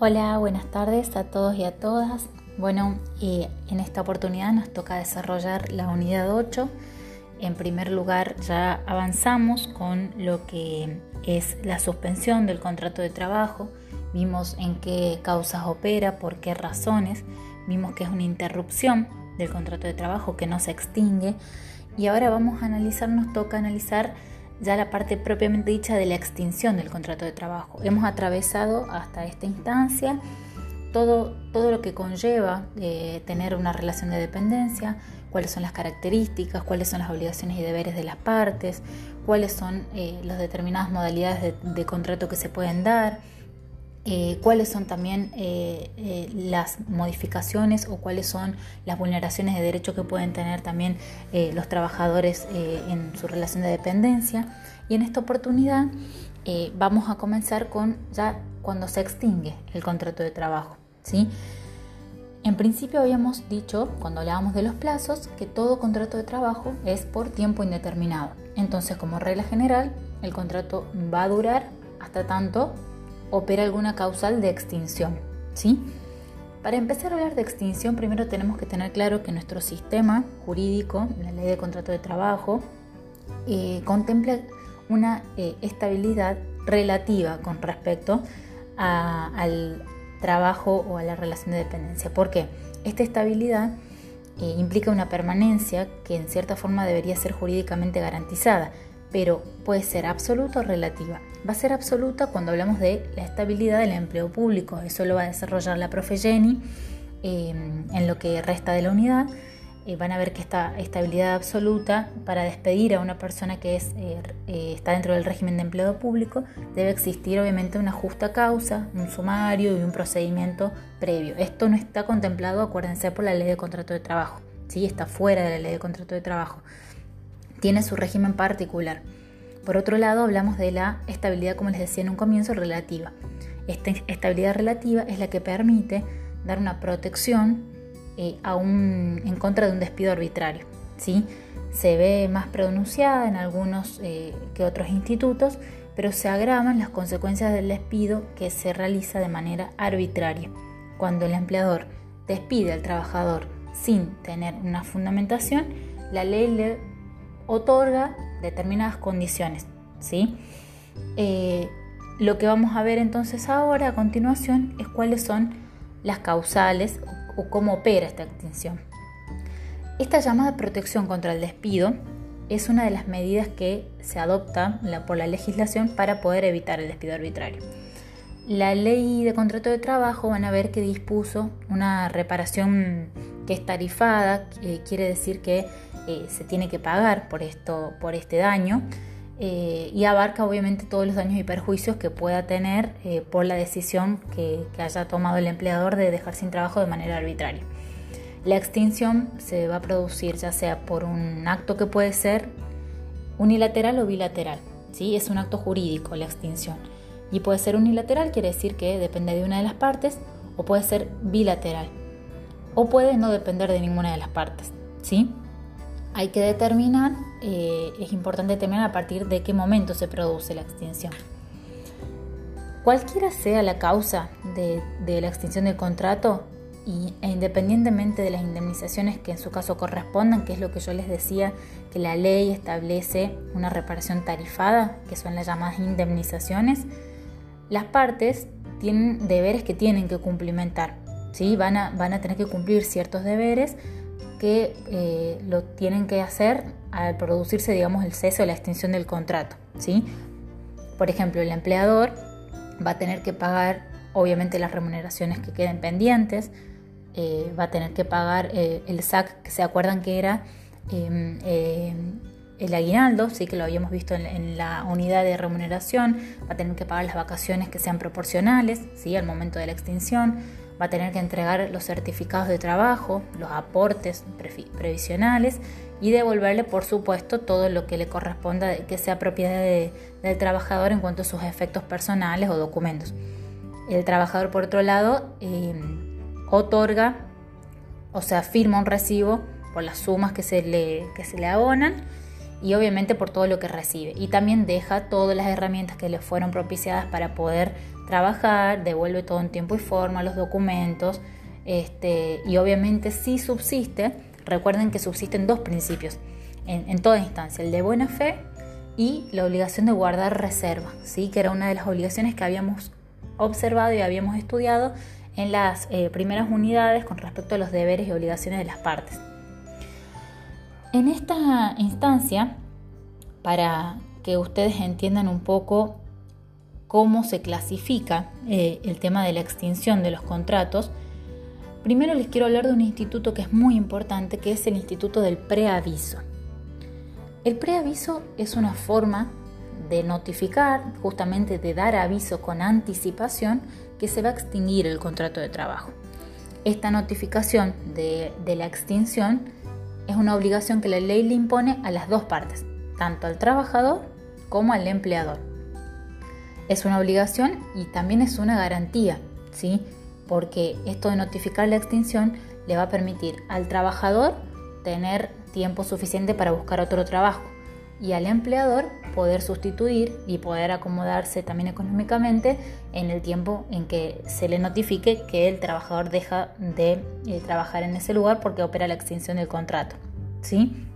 Hola, buenas tardes a todos y a todas. Bueno, en esta oportunidad nos toca desarrollar la unidad 8. En primer lugar, ya avanzamos con lo que es la suspensión del contrato de trabajo. Vimos en qué causas opera, por qué razones. Vimos que es una interrupción del contrato de trabajo que no se extingue. Y ahora vamos a analizar, nos toca analizar ya la parte propiamente dicha de la extinción del contrato de trabajo. Hemos atravesado hasta esta instancia todo, todo lo que conlleva eh, tener una relación de dependencia, cuáles son las características, cuáles son las obligaciones y deberes de las partes, cuáles son eh, las determinadas modalidades de contrato que se pueden dar, eh, cuáles son también eh, eh, las modificaciones o cuáles son las vulneraciones de derechos que pueden tener también los trabajadores en su relación de dependencia. Y en esta oportunidad vamos a comenzar con ya cuando se extingue el contrato de trabajo. ¿sí? En principio habíamos dicho, cuando hablábamos de los plazos, que todo contrato de trabajo es por tiempo indeterminado. Entonces, como regla general, el contrato va a durar hasta tanto opera alguna causal de extinción. ¿sí? Para empezar a hablar de extinción, primero tenemos que tener claro que nuestro sistema jurídico, la ley de contrato de trabajo, eh, contempla una eh, estabilidad relativa con respecto al trabajo o a la relación de dependencia. ¿Por qué? Esta estabilidad eh, implica una permanencia que en cierta forma debería ser jurídicamente garantizada, pero puede ser absoluta o relativa va a ser absoluta cuando hablamos de la estabilidad del empleo público. Eso lo va a desarrollar la profe Jenny em, en lo que resta de la unidad. Eh, van a ver que esta estabilidad absoluta para despedir a una persona que es, eh, eh, está dentro del régimen de empleo público debe existir obviamente una justa causa, un sumario y un procedimiento previo. Esto no está contemplado, acuérdense, por la ley de contrato de trabajo. ¿sí? Está fuera de la ley de contrato de trabajo. Tiene su régimen particular. Por otro lado, hablamos de la estabilidad, como les decía en un comienzo, relativa. Esta estabilidad relativa es la que permite dar una protección eh, en contra de un despido arbitrario. ¿sí? Se ve más pronunciada en algunos eh, que otros institutos, pero se agravan las consecuencias del despido que se realiza de manera arbitraria. Cuando el empleador despide al trabajador sin tener una fundamentación, la ley le otorga determinadas condiciones. ¿sí? Eh, lo que vamos a ver entonces ahora a continuación es cuáles son las causales o, cómo opera esta extinción. Esta llamada protección contra el despido es una de las medidas que se adopta por la legislación para poder evitar el despido arbitrario. La ley de contrato de trabajo van a ver que dispuso una reparación que es tarifada, quiere decir que eh, se tiene que pagar por, esto, por este daño eh, y abarca obviamente todos los daños y perjuicios que pueda tener eh, por la decisión que, haya tomado el empleador de dejar sin trabajo de manera arbitraria. La extinción se va a producir ya sea por un acto que puede ser unilateral o bilateral. ¿sí? Es un acto jurídico la extinción. Y puede ser unilateral, quiere decir que depende de una de las partes, o puede ser bilateral, o puede no depender de ninguna de las partes. ¿sí? Hay que determinar, eh, es importante determinar a partir de qué momento se produce la extinción. Cualquiera sea la causa de, la extinción del contrato, y, e independientemente de las indemnizaciones que en su caso correspondan, que es lo que yo les decía, que la ley establece una reparación tarifada, que son las llamadas indemnizaciones, las partes tienen deberes que tienen que cumplimentar. ¿sí? Van, a, van a tener que cumplir ciertos deberes que eh, lo tienen que hacer al producirse, digamos, el cese o la extinción del contrato. ¿sí? Por ejemplo, el empleador va a tener que pagar, obviamente, las remuneraciones que queden pendientes, eh, va a tener que pagar eh, el SAC, que se acuerdan que era em, el aguinaldo, sí que lo habíamos visto en, la unidad de remuneración, va a tener que pagar las vacaciones que sean proporcionales ¿sí? al momento de la extinción va a tener que entregar los certificados de trabajo, los aportes previsionales y devolverle, por supuesto, todo lo que le corresponda que sea propiedad del trabajador en cuanto a sus efectos personales o documentos. El trabajador, por otro lado, em, otorga, o sea, firma un recibo por las sumas que se le, que se le abonan y obviamente por todo lo que recibe. Y también deja todas las herramientas que le fueron propiciadas para poder trabajar, devuelve todo en tiempo y forma, los documentos, este, y obviamente si subsiste, recuerden que subsisten dos principios en, toda instancia, el de buena fe y la obligación de guardar reserva, ¿sí? que era una de las obligaciones que habíamos observado y habíamos estudiado en las eh, primeras unidades con respecto a los deberes y obligaciones de las partes. En esta instancia, para que ustedes entiendan un poco cómo se clasifica eh, el tema de la extinción de los contratos, primero les quiero hablar de un instituto que es muy importante, que es el instituto del preaviso. El preaviso es una forma de notificar, justamente de dar aviso con anticipación que se va a extinguir el contrato de trabajo. Esta notificación de, la extinción es una obligación que la ley le impone a las dos partes, tanto al trabajador como al empleador. Es una obligación y también es una garantía, ¿sí? Porque esto de notificar la extinción le va a permitir al trabajador tener tiempo suficiente para buscar otro trabajo y al empleador poder sustituir y poder acomodarse también económicamente en el tiempo en que se le notifique que el trabajador deja de eh, trabajar en ese lugar porque opera la extinción del contrato. ¿sí?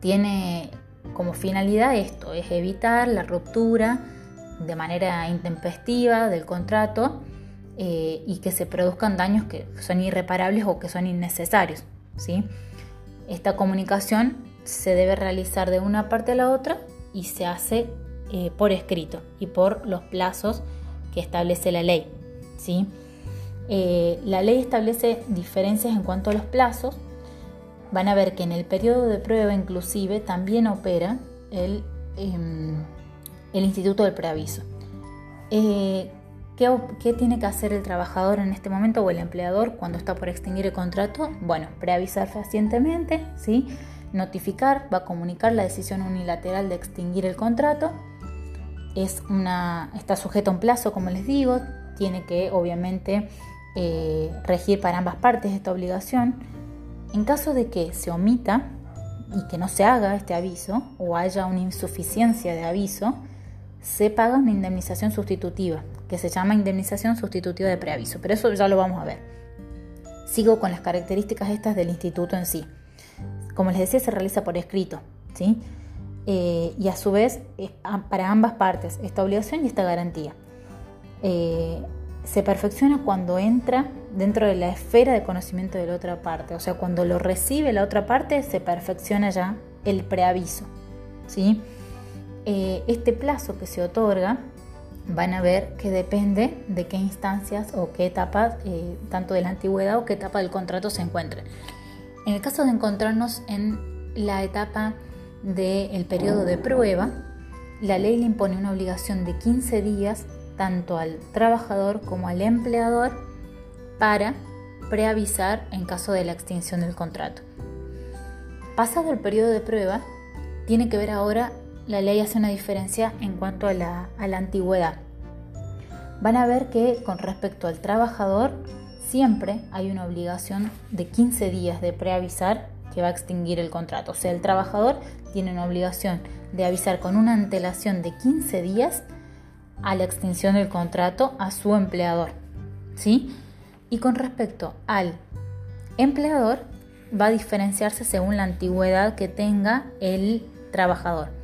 Tiene como finalidad esto, es evitar la ruptura de manera intempestiva del contrato eh, y que se produzcan daños que son irreparables o que son innecesarios. ¿sí? Esta comunicación se debe realizar de una parte a la otra y se hace eh, por escrito y por los plazos que establece la ley. ¿sí? Eh, la ley establece diferencias en cuanto a los plazos. Van a ver que en el periodo de prueba inclusive también opera el, em, el Instituto del Preaviso. Eh, ¿Qué, tiene que hacer el trabajador en este momento o el empleador cuando está por extinguir el contrato? Bueno, preavisar fehacientemente, ¿sí? notificar, va a comunicar la decisión unilateral de extinguir el contrato. Es una, está sujeto a un plazo, como les digo, tiene que obviamente eh, regir para ambas partes esta obligación. En caso de que se omita y que no se haga este aviso o haya una insuficiencia de aviso, se paga una indemnización sustitutiva, que se llama indemnización sustitutiva de preaviso, pero eso ya lo vamos a ver. Sigo con las características estas del instituto en sí. Como les decía, se realiza por escrito, ¿sí? Eh, y a su vez para ambas partes esta obligación y esta garantía. Eh, se perfecciona cuando entra dentro de la esfera de conocimiento de la otra parte, o sea, cuando lo recibe la otra parte se perfecciona ya el preaviso, ¿sí? Eh, este plazo que se otorga van a ver que depende de qué instancias o qué etapas, eh, tanto de la antigüedad o qué etapa del contrato se encuentre. En el caso de encontrarnos en la etapa del periodo de prueba, la ley le impone una obligación de 15 días tanto al trabajador como al empleador para preavisar en caso de la extinción del contrato. Pasado el periodo de prueba, tiene que ver ahora la ley hace una diferencia en cuanto a la, antigüedad. Van a ver que con respecto al trabajador siempre hay una obligación de 15 días de preavisar que va a extinguir el contrato. O sea, el trabajador tiene una obligación de avisar con una antelación de 15 días a la extinción del contrato a su empleador. ¿Sí? Y con respecto al empleador, va a diferenciarse según la antigüedad que tenga el trabajador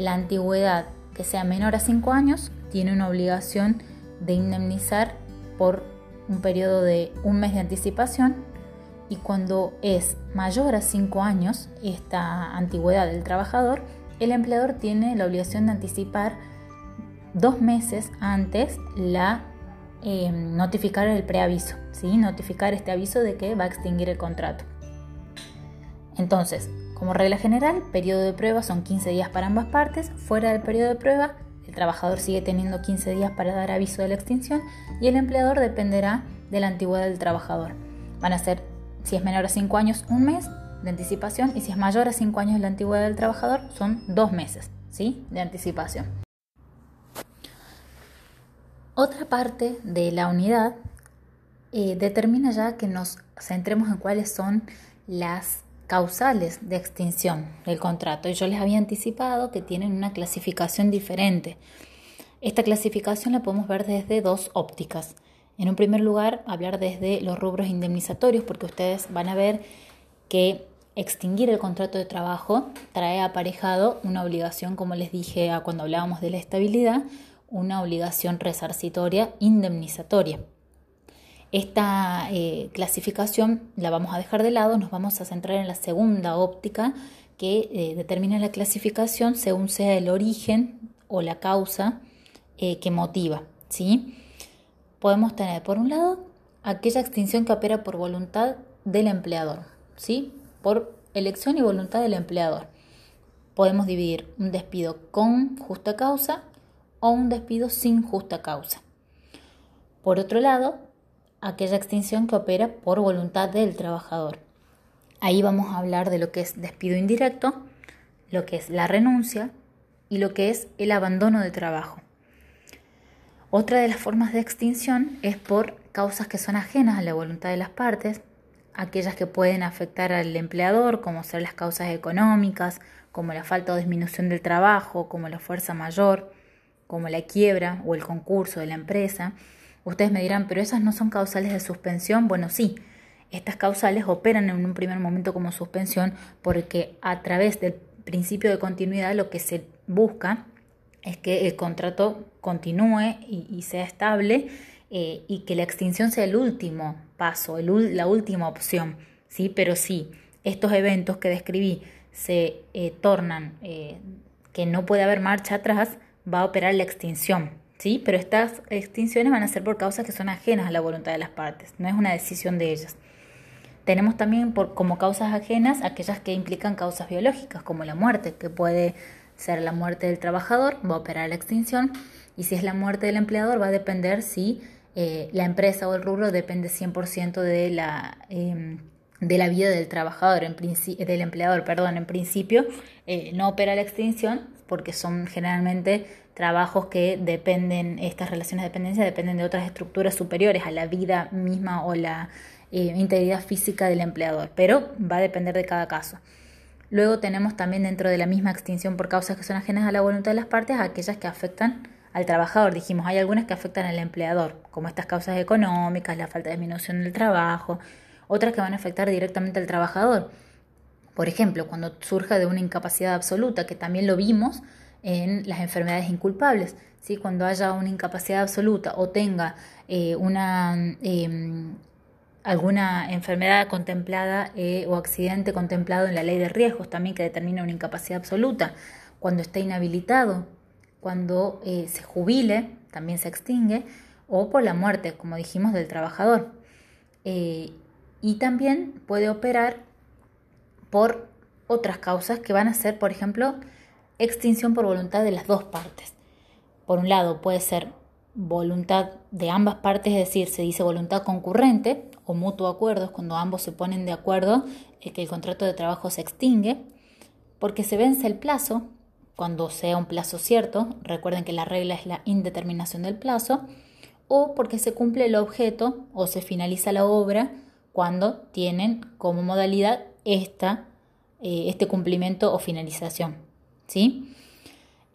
la antigüedad que sea menor a 5 años tiene una obligación de indemnizar por un periodo de un mes de anticipación y cuando es mayor a 5 años esta antigüedad del trabajador, el empleador tiene la obligación de anticipar dos meses antes la eh, notificar el preaviso, ¿sí? notificar este aviso de que va a extinguir el contrato. Entonces, como regla general, periodo de prueba son 15 días para ambas partes. Fuera del periodo de prueba, el trabajador sigue teniendo 15 días para dar aviso de la extinción y el empleador dependerá de la antigüedad del trabajador. Van a ser, si es menor a 5 años, un mes de anticipación y si es mayor a 5 años la antigüedad del trabajador, son dos meses ¿sí? de anticipación. Otra parte de la unidad eh, determina ya que nos centremos en cuáles son las causales de extinción del contrato y yo les había anticipado que tienen una clasificación diferente. Esta clasificación la podemos ver desde dos ópticas. En un primer lugar, hablar desde los rubros indemnizatorios, porque ustedes van a ver que extinguir el contrato de trabajo trae aparejado una obligación, como les dije cuando hablábamos de la estabilidad, una obligación resarcitoria indemnizatoria. Esta eh, clasificación la vamos a dejar de lado, nos vamos a centrar en la segunda óptica que eh, determina la clasificación según sea el origen o la causa eh, que motiva. ¿sí? Podemos tener, por un lado, aquella extinción que opera por voluntad del empleador, ¿sí? por elección y voluntad del empleador. Podemos dividir un despido con justa causa o un despido sin justa causa. Por otro lado, aquella extinción que opera por voluntad del trabajador. Ahí vamos a hablar de lo que es despido indirecto, lo que es la renuncia y lo que es el abandono de trabajo. Otra de las formas de extinción es por causas que son ajenas a la voluntad de las partes, aquellas que pueden afectar al empleador, como ser las causas económicas, como la falta o disminución del trabajo, como la fuerza mayor, como la quiebra o el concurso de la empresa. Ustedes me dirán, pero esas no son causales de suspensión. Bueno, sí, estas causales operan en un primer momento como suspensión porque a través del principio de continuidad lo que se busca es que el contrato continúe y, sea estable eh, y que la extinción sea el último paso, la última opción. ¿sí? Pero si estos eventos que describí se eh, tornan eh, que no puede haber marcha atrás, va a operar la extinción. ¿Sí? Pero estas extinciones van a ser por causas que son ajenas a la voluntad de las partes, no es una decisión de ellas. Tenemos también como causas ajenas aquellas que implican causas biológicas, como la muerte, que puede ser la muerte del trabajador, va a operar la extinción, y si es la muerte del empleador, va a depender si eh, la empresa o el rubro depende 100% de la, em, de la vida del trabajador, en del empleador, perdón, en principio eh, no opera la extinción porque son generalmente trabajos que dependen, estas relaciones de dependencia dependen de otras estructuras superiores a la vida misma o la eh, integridad física del empleador, pero va a depender de cada caso. Luego tenemos también dentro de la misma extinción por causas que son ajenas a la voluntad de las partes aquellas que afectan al trabajador. Dijimos, hay algunas que afectan al empleador, como estas causas económicas, la falta de disminución del trabajo, otras que van a afectar directamente al trabajador. Por ejemplo, cuando surja de una incapacidad absoluta, que también lo vimos en las enfermedades inculpables. ¿sí? Cuando haya una incapacidad absoluta o tenga eh, una em, alguna enfermedad contemplada eh, o accidente contemplado en la ley de riesgos también que determina una incapacidad absoluta, cuando está inhabilitado, cuando eh, se jubile, también se extingue, o por la muerte, como dijimos, del trabajador. Y también puede operar por otras causas que van a ser, por ejemplo, extinción por voluntad de las dos partes. Por un lado, puede ser voluntad de ambas partes, es decir, se dice voluntad concurrente, o mutuo acuerdo es cuando ambos se ponen de acuerdo en que el contrato de trabajo se extingue, porque se vence el plazo, cuando sea un plazo cierto, recuerden que la regla es la indeterminación del plazo, o porque se cumple el objeto o se finaliza la obra cuando tienen como modalidad esta, eh, este cumplimiento o finalización. ¿sí?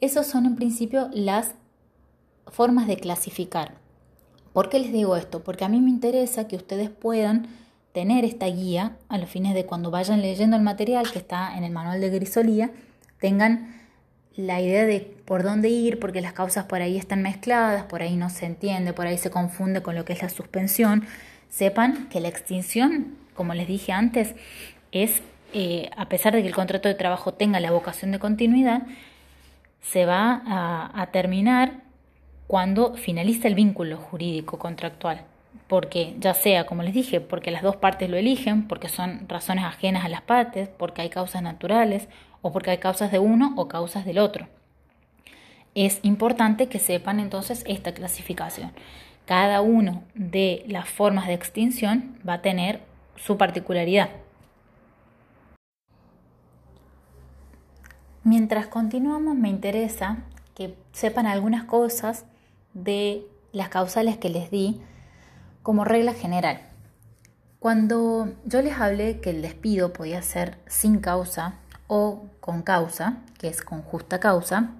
Esas son en principio las formas de clasificar. ¿Por qué les digo esto? Porque a mí me interesa que ustedes puedan tener esta guía a los fines de cuando vayan leyendo el material que está en el manual de grisolía, tengan la idea de por dónde ir, porque las causas por ahí están mezcladas, por ahí no se entiende, por ahí se confunde con lo que es la suspensión. Sepan que la extinción, como les dije antes, es, eh, a pesar de que el contrato de trabajo tenga la vocación de continuidad, se va a terminar cuando finaliza el vínculo jurídico contractual, porque ya sea, como les dije, porque las dos partes lo eligen, porque son razones ajenas a las partes, porque hay causas naturales o porque hay causas de uno o causas del otro. Es importante que sepan entonces esta clasificación. Cada una de las formas de extinción va a tener su particularidad. Mientras continuamos, me interesa que sepan algunas cosas de las causales que les di como regla general. Cuando yo les hablé que el despido podía ser sin causa o con causa, que es con justa causa,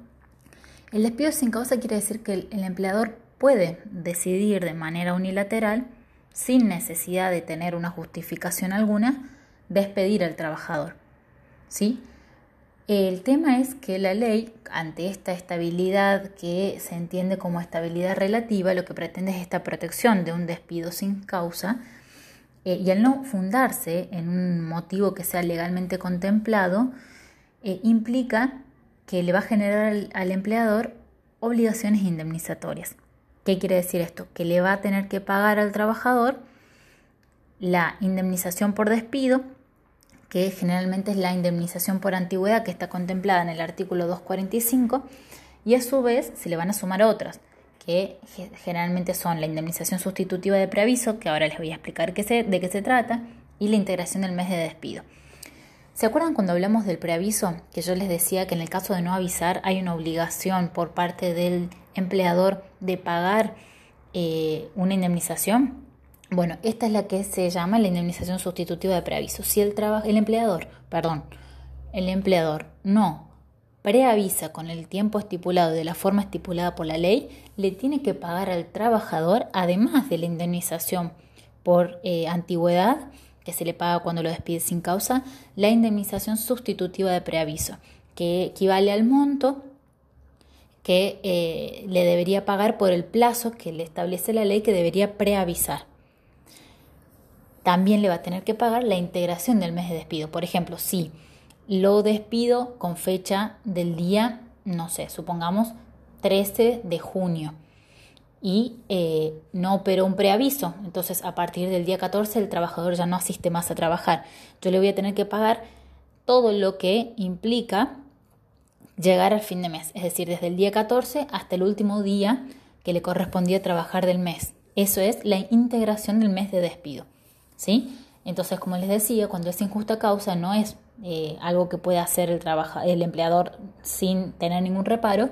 el despido sin causa quiere decir que el, empleador puede decidir de manera unilateral, sin necesidad de tener una justificación alguna, despedir al trabajador. ¿Sí? El tema es que la ley, ante esta estabilidad que se entiende como estabilidad relativa, lo que pretende es esta protección de un despido sin causa, eh, y al no fundarse en un motivo que sea legalmente contemplado, eh, implica que le va a generar al, empleador obligaciones indemnizatorias. ¿Qué quiere decir esto? Que le va a tener que pagar al trabajador la indemnización por despido, que generalmente es la indemnización por antigüedad que está contemplada en el artículo 245, y a su vez se le van a sumar otras, que generalmente son la indemnización sustitutiva de preaviso, que ahora les voy a explicar de qué se trata, y la integración del mes de despido. ¿Se acuerdan cuando hablamos del preaviso? Que yo les decía que en el caso de no avisar hay una obligación por parte del empleador de pagar eh, una indemnización. Bueno, esta es la que se llama la indemnización sustitutiva de preaviso. Si el, el empleador, perdón, el empleador no preavisa con el tiempo estipulado de la forma estipulada por la ley, le tiene que pagar al trabajador, además de la indemnización por eh, antigüedad, que se le paga cuando lo despide sin causa, la indemnización sustitutiva de preaviso, que equivale al monto que eh, le debería pagar por el plazo que le establece la ley que debería preavisar. También le va a tener que pagar la integración del mes de despido. Por ejemplo, si lo despido con fecha del día, no sé, supongamos 13 de junio y eh, no operó un preaviso. Entonces, a partir del día 14, el trabajador ya no asiste más a trabajar. Yo le voy a tener que pagar todo lo que implica llegar al fin de mes, es decir, desde el día 14 hasta el último día que le correspondía trabajar del mes. Eso es la integración del mes de despido. ¿Sí? Entonces, como les decía, cuando es injusta causa no es eh, algo que puede hacer el, el empleador sin tener ningún reparo,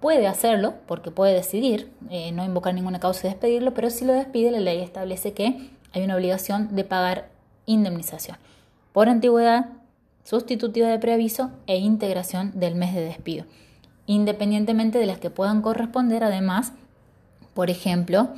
puede hacerlo porque puede decidir eh, no invocar ninguna causa y despedirlo, pero si lo despide, la ley establece que hay una obligación de pagar indemnización por antigüedad, sustitutiva de preaviso e integración del mes de despido, independientemente de las que puedan corresponder, además, por ejemplo,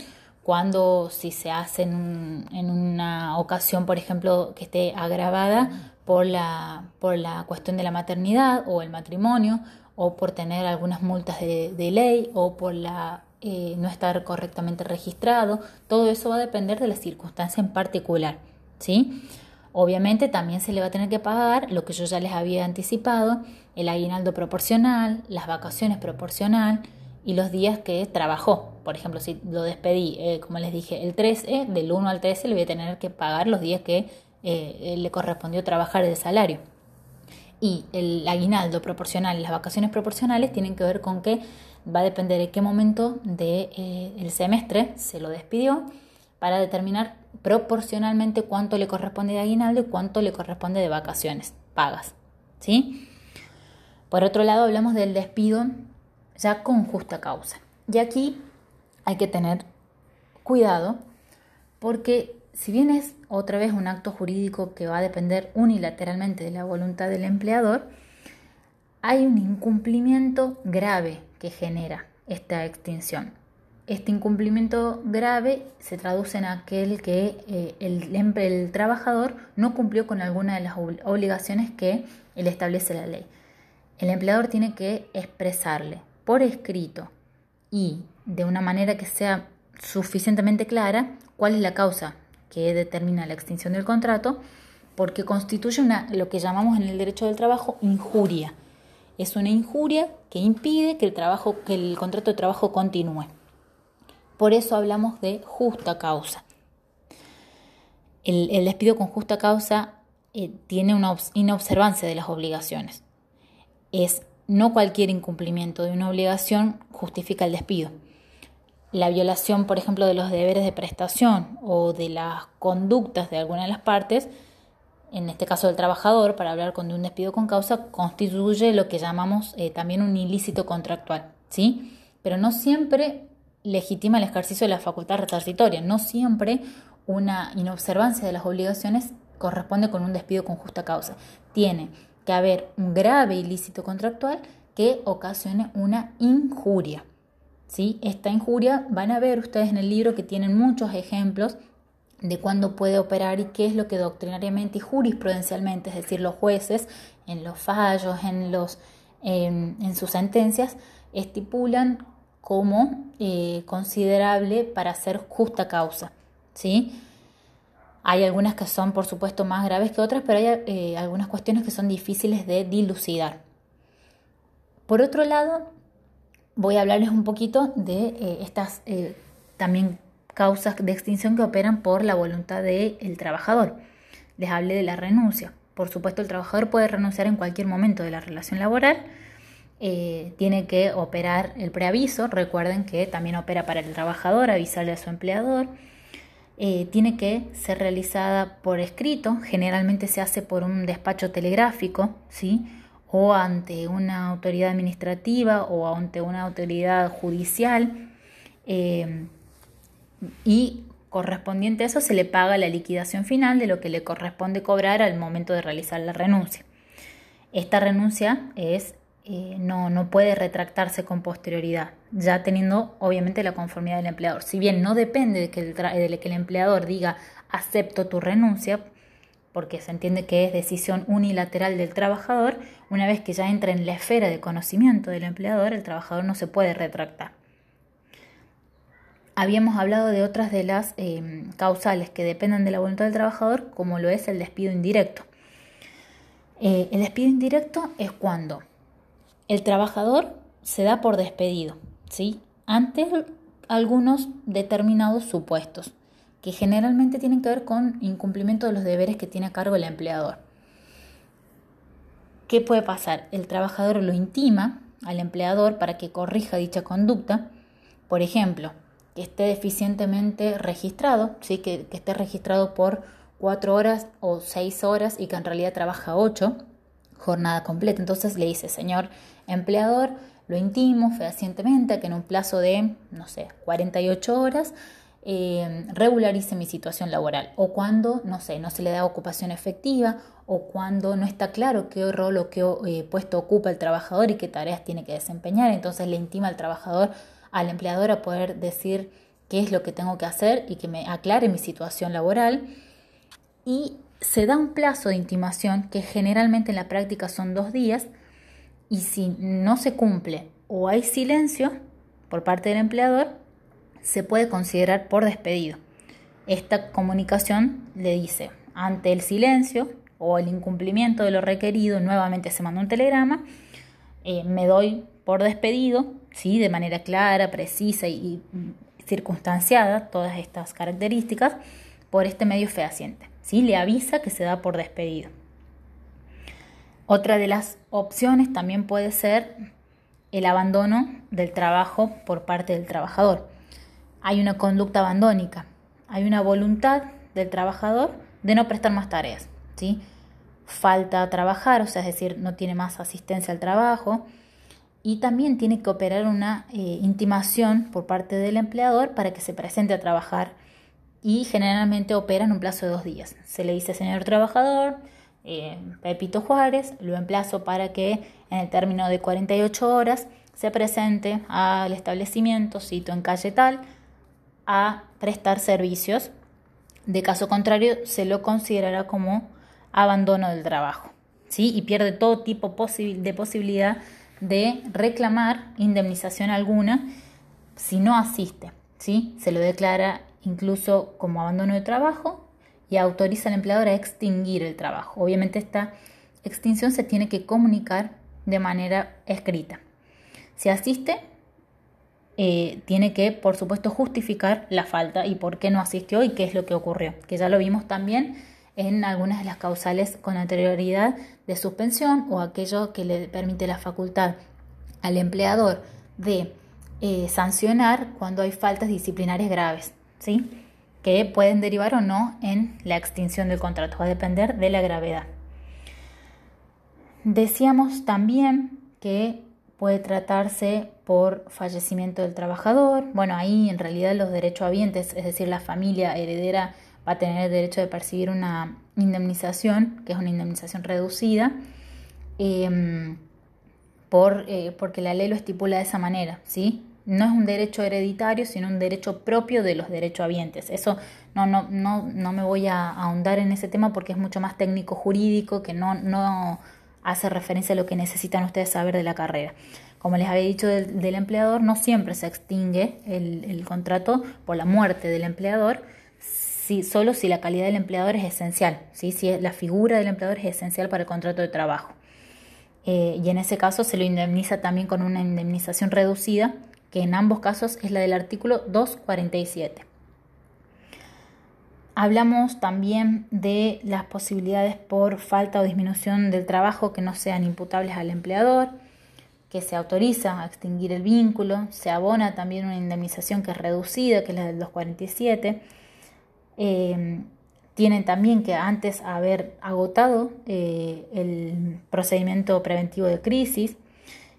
cuando si se hace en, una ocasión, por ejemplo, que esté agravada por la, por la cuestión de la maternidad o el matrimonio o por tener algunas multas de, ley o por la, eh, no estar correctamente registrado. Todo eso va a depender de la circunstancia en particular. ¿sí? Obviamente también se le va a tener que pagar lo que yo ya les había anticipado, el aguinaldo proporcional, las vacaciones proporcional y los días que trabajó. Por ejemplo, si lo despedí, eh, como les dije, el 13, del 1 al 13 le voy a tener que pagar los días que eh, le correspondió trabajar el salario y el aguinaldo proporcional y las vacaciones proporcionales tienen que ver con que va a depender de qué momento del de, eh, semestre se lo despidió para determinar proporcionalmente cuánto le corresponde de aguinaldo y cuánto le corresponde de vacaciones pagas. ¿sí? Por otro lado, hablamos del despido ya con justa causa. Y aquí hay que tener cuidado porque si bien es otra vez un acto jurídico que va a depender unilateralmente de la voluntad del empleador, hay un incumplimiento grave que genera esta extinción. Este incumplimiento grave se traduce en aquel que eh, el, el, trabajador no cumplió con alguna de las obligaciones que le establece la ley. El empleador tiene que expresarle por escrito y de una manera que sea suficientemente clara cuál es la causa que determina la extinción del contrato, porque constituye una, lo que llamamos en el derecho del trabajo injuria. Es una injuria que impide que el, trabajo, que el contrato de trabajo continúe. Por eso hablamos de justa causa. El, despido con justa causa eh, tiene una inobservancia de las obligaciones. Es no cualquier incumplimiento de una obligación justifica el despido la violación, por ejemplo, de los deberes de prestación o de las conductas de alguna de las partes, en este caso del trabajador, para hablar con un despido con causa, constituye lo que llamamos eh, también un ilícito contractual, ¿sí? Pero no siempre legitima el ejercicio de la facultad resarcitoria, no siempre una inobservancia de las obligaciones corresponde con un despido con justa causa. Tiene que haber un grave ilícito contractual que ocasione una injuria. ¿Sí? Esta injuria van a ver ustedes en el libro que tienen muchos ejemplos de cuándo puede operar y qué es lo que doctrinariamente y jurisprudencialmente, es decir, los jueces en los fallos, en, los, en sus sentencias, estipulan como eh, considerable para hacer justa causa. ¿sí? Hay algunas que son, por supuesto, más graves que otras, pero hay eh, algunas cuestiones que son difíciles de dilucidar. Por otro lado, voy a hablarles un poquito de eh, estas también causas de extinción que operan por la voluntad del trabajador. Les hablé de la renuncia. Por supuesto, el trabajador puede renunciar en cualquier momento de la relación laboral. Eh, tiene que operar el preaviso. Recuerden que también opera para el trabajador, avisarle a su empleador. Eh, tiene que ser realizada por escrito. Generalmente se hace por un despacho telegráfico, ¿sí? o ante una autoridad administrativa o ante una autoridad judicial. Eh, y correspondiente a eso se le paga la liquidación final de lo que le corresponde cobrar al momento de realizar la renuncia. Esta renuncia es, eh, no, no puede retractarse con posterioridad, ya teniendo obviamente la conformidad del empleador. Si bien no depende de que el, empleador diga acepto tu renuncia, porque se entiende que es decisión unilateral del trabajador, una vez que ya entra en la esfera de conocimiento del empleador, el trabajador no se puede retractar. Habíamos hablado de otras de las eh, causales que dependen de la voluntad del trabajador, como lo es el despido indirecto. Eh, el despido indirecto es cuando el trabajador se da por despedido, ¿sí? ante algunos determinados supuestos, que generalmente tienen que ver con incumplimiento de los deberes que tiene a cargo el empleador. ¿Qué puede pasar? El trabajador lo intima al empleador para que corrija dicha conducta. Por ejemplo, que esté deficientemente registrado, ¿sí? que, esté registrado por cuatro horas o seis horas y que en realidad trabaja ocho, jornada completa. Entonces le dice, señor empleador, lo intimo fehacientemente que en un plazo de, no sé, 48 horas eh, regularice mi situación laboral. O cuando, no sé, no se le da ocupación efectiva o cuando no está claro qué rol o qué eh, puesto ocupa el trabajador y qué tareas tiene que desempeñar. Entonces le intima al trabajador al empleador a poder decir qué es lo que tengo que hacer y que me aclare mi situación laboral. Y se da un plazo de intimación que generalmente en la práctica son dos días y si no se cumple o hay silencio por parte del empleador, se puede considerar por despedido. Esta comunicación le dice, ante el silencio o el incumplimiento de lo requerido, nuevamente se manda un telegrama, eh, me doy por despedido ¿sí? de manera clara, precisa y circunstanciada, todas estas características, por este medio fehaciente. ¿sí? Le avisa que se da por despedido. Otra de las opciones también puede ser el abandono del trabajo por parte del trabajador. Hay una conducta abandónica, hay una voluntad del trabajador de no prestar más tareas. ¿sí? Falta trabajar, o sea, es decir, no tiene más asistencia al trabajo, y también tiene que operar una eh, intimación por parte del empleador para que se presente a trabajar y generalmente opera en un plazo de dos días. Se le dice, señor trabajador, eh, Pepito Juárez, lo emplazo para que en el término de 48 horas se presente al establecimiento, cito en calle tal, a prestar servicios. De caso contrario, se lo considerará como abandono del trabajo. ¿sí? Y pierde todo tipo de posibilidad de reclamar indemnización alguna si no asiste. ¿sí? Se lo declara incluso como abandono de trabajo y autoriza al empleador a extinguir el trabajo. Obviamente esta extinción se tiene que comunicar de manera escrita. Si asiste, eh, tiene que, por supuesto, justificar la falta y por qué no asistió y qué es lo que ocurrió, que ya lo vimos también en algunas de las causales con anterioridad de suspensión o aquello que le permite la facultad al empleador de eh, sancionar cuando hay faltas disciplinarias graves, ¿sí? Que pueden derivar o no en la extinción del contrato, va a depender de la gravedad. Decíamos también que puede tratarse por fallecimiento del trabajador. Bueno, ahí en realidad los derechos habientes, es decir, la familia heredera va a tener el derecho de percibir una indemnización, que es una indemnización reducida, em, por, eh, porque la ley lo estipula de esa manera, ¿sí? No es un derecho hereditario, sino un derecho propio de los derechohabientes. Eso no, no, no, no me voy a ahondar en ese tema porque es mucho más técnico jurídico, que no, no hace referencia a lo que necesitan ustedes saber de la carrera. Como les había dicho del, empleador, no siempre se extingue el, contrato por la muerte del empleador, si, solo si la calidad del empleador es esencial, ¿sí? si la figura del empleador es esencial para el contrato de trabajo. Eh, y en ese caso se lo indemniza también con una indemnización reducida, que en ambos casos es la del artículo 247. Hablamos también de las posibilidades por falta o disminución del trabajo que no sean imputables al empleador, que se autoriza a extinguir el vínculo, se abona también una indemnización que es reducida, que es la del 247. Eh, tienen también que antes haber agotado eh, el procedimiento preventivo de crisis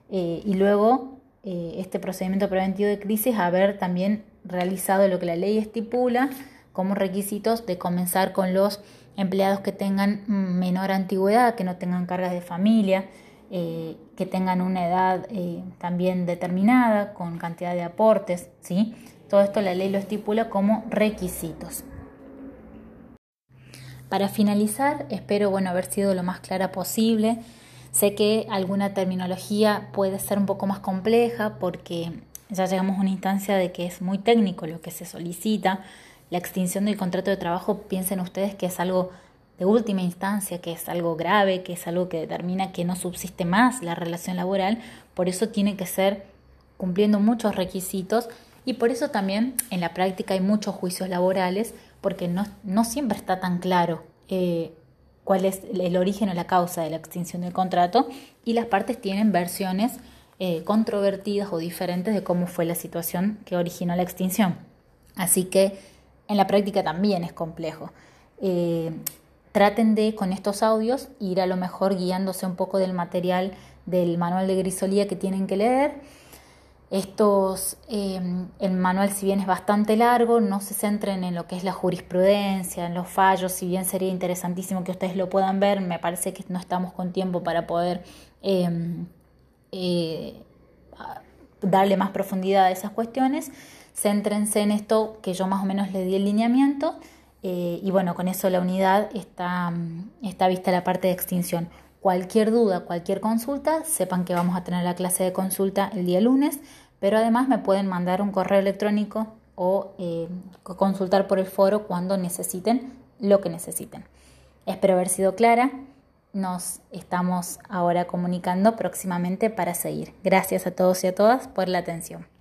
eh, y luego este procedimiento preventivo de crisis haber también realizado lo que la ley estipula como requisitos de comenzar con los empleados que tengan menor antigüedad, que no tengan cargas de familia, eh, que tengan una edad eh, también determinada, con cantidad de aportes, ¿sí? Todo esto la ley lo estipula como requisitos. Para finalizar, espero bueno, haber sido lo más clara posible. Sé que alguna terminología puede ser un poco más compleja porque ya llegamos a una instancia de que es muy técnico lo que se solicita, la extinción del contrato de trabajo, piensen ustedes que es algo de última instancia, que es algo grave, que es algo que determina que no subsiste más la relación laboral, por eso tiene que ser cumpliendo muchos requisitos. Y por eso también en la práctica hay muchos juicios laborales porque no, no siempre está tan claro eh, cuál es el origen o la causa de la extinción del contrato y las partes tienen versiones eh, controvertidas o diferentes de cómo fue la situación que originó la extinción. Así que en la práctica también es complejo. Eh, traten de, con estos audios, ir a lo mejor guiándose un poco del material del manual de grisolía que tienen que leer. Estos, eh, el manual, si bien es bastante largo, no se centren en lo que es la jurisprudencia, en los fallos, si bien sería interesantísimo que ustedes lo puedan ver, me parece que no estamos con tiempo para poder eh, darle más profundidad a esas cuestiones. Céntrense en esto que yo más o menos le di el lineamiento eh, y bueno, con eso la unidad está, está vista la parte de extinción. Cualquier duda, cualquier consulta, sepan que vamos a tener la clase de consulta el día lunes, pero además me pueden mandar un correo electrónico o eh, consultar por el foro cuando necesiten lo que necesiten. Espero haber sido clara. Nos estamos ahora comunicando próximamente para seguir. Gracias a todos y a todas por la atención.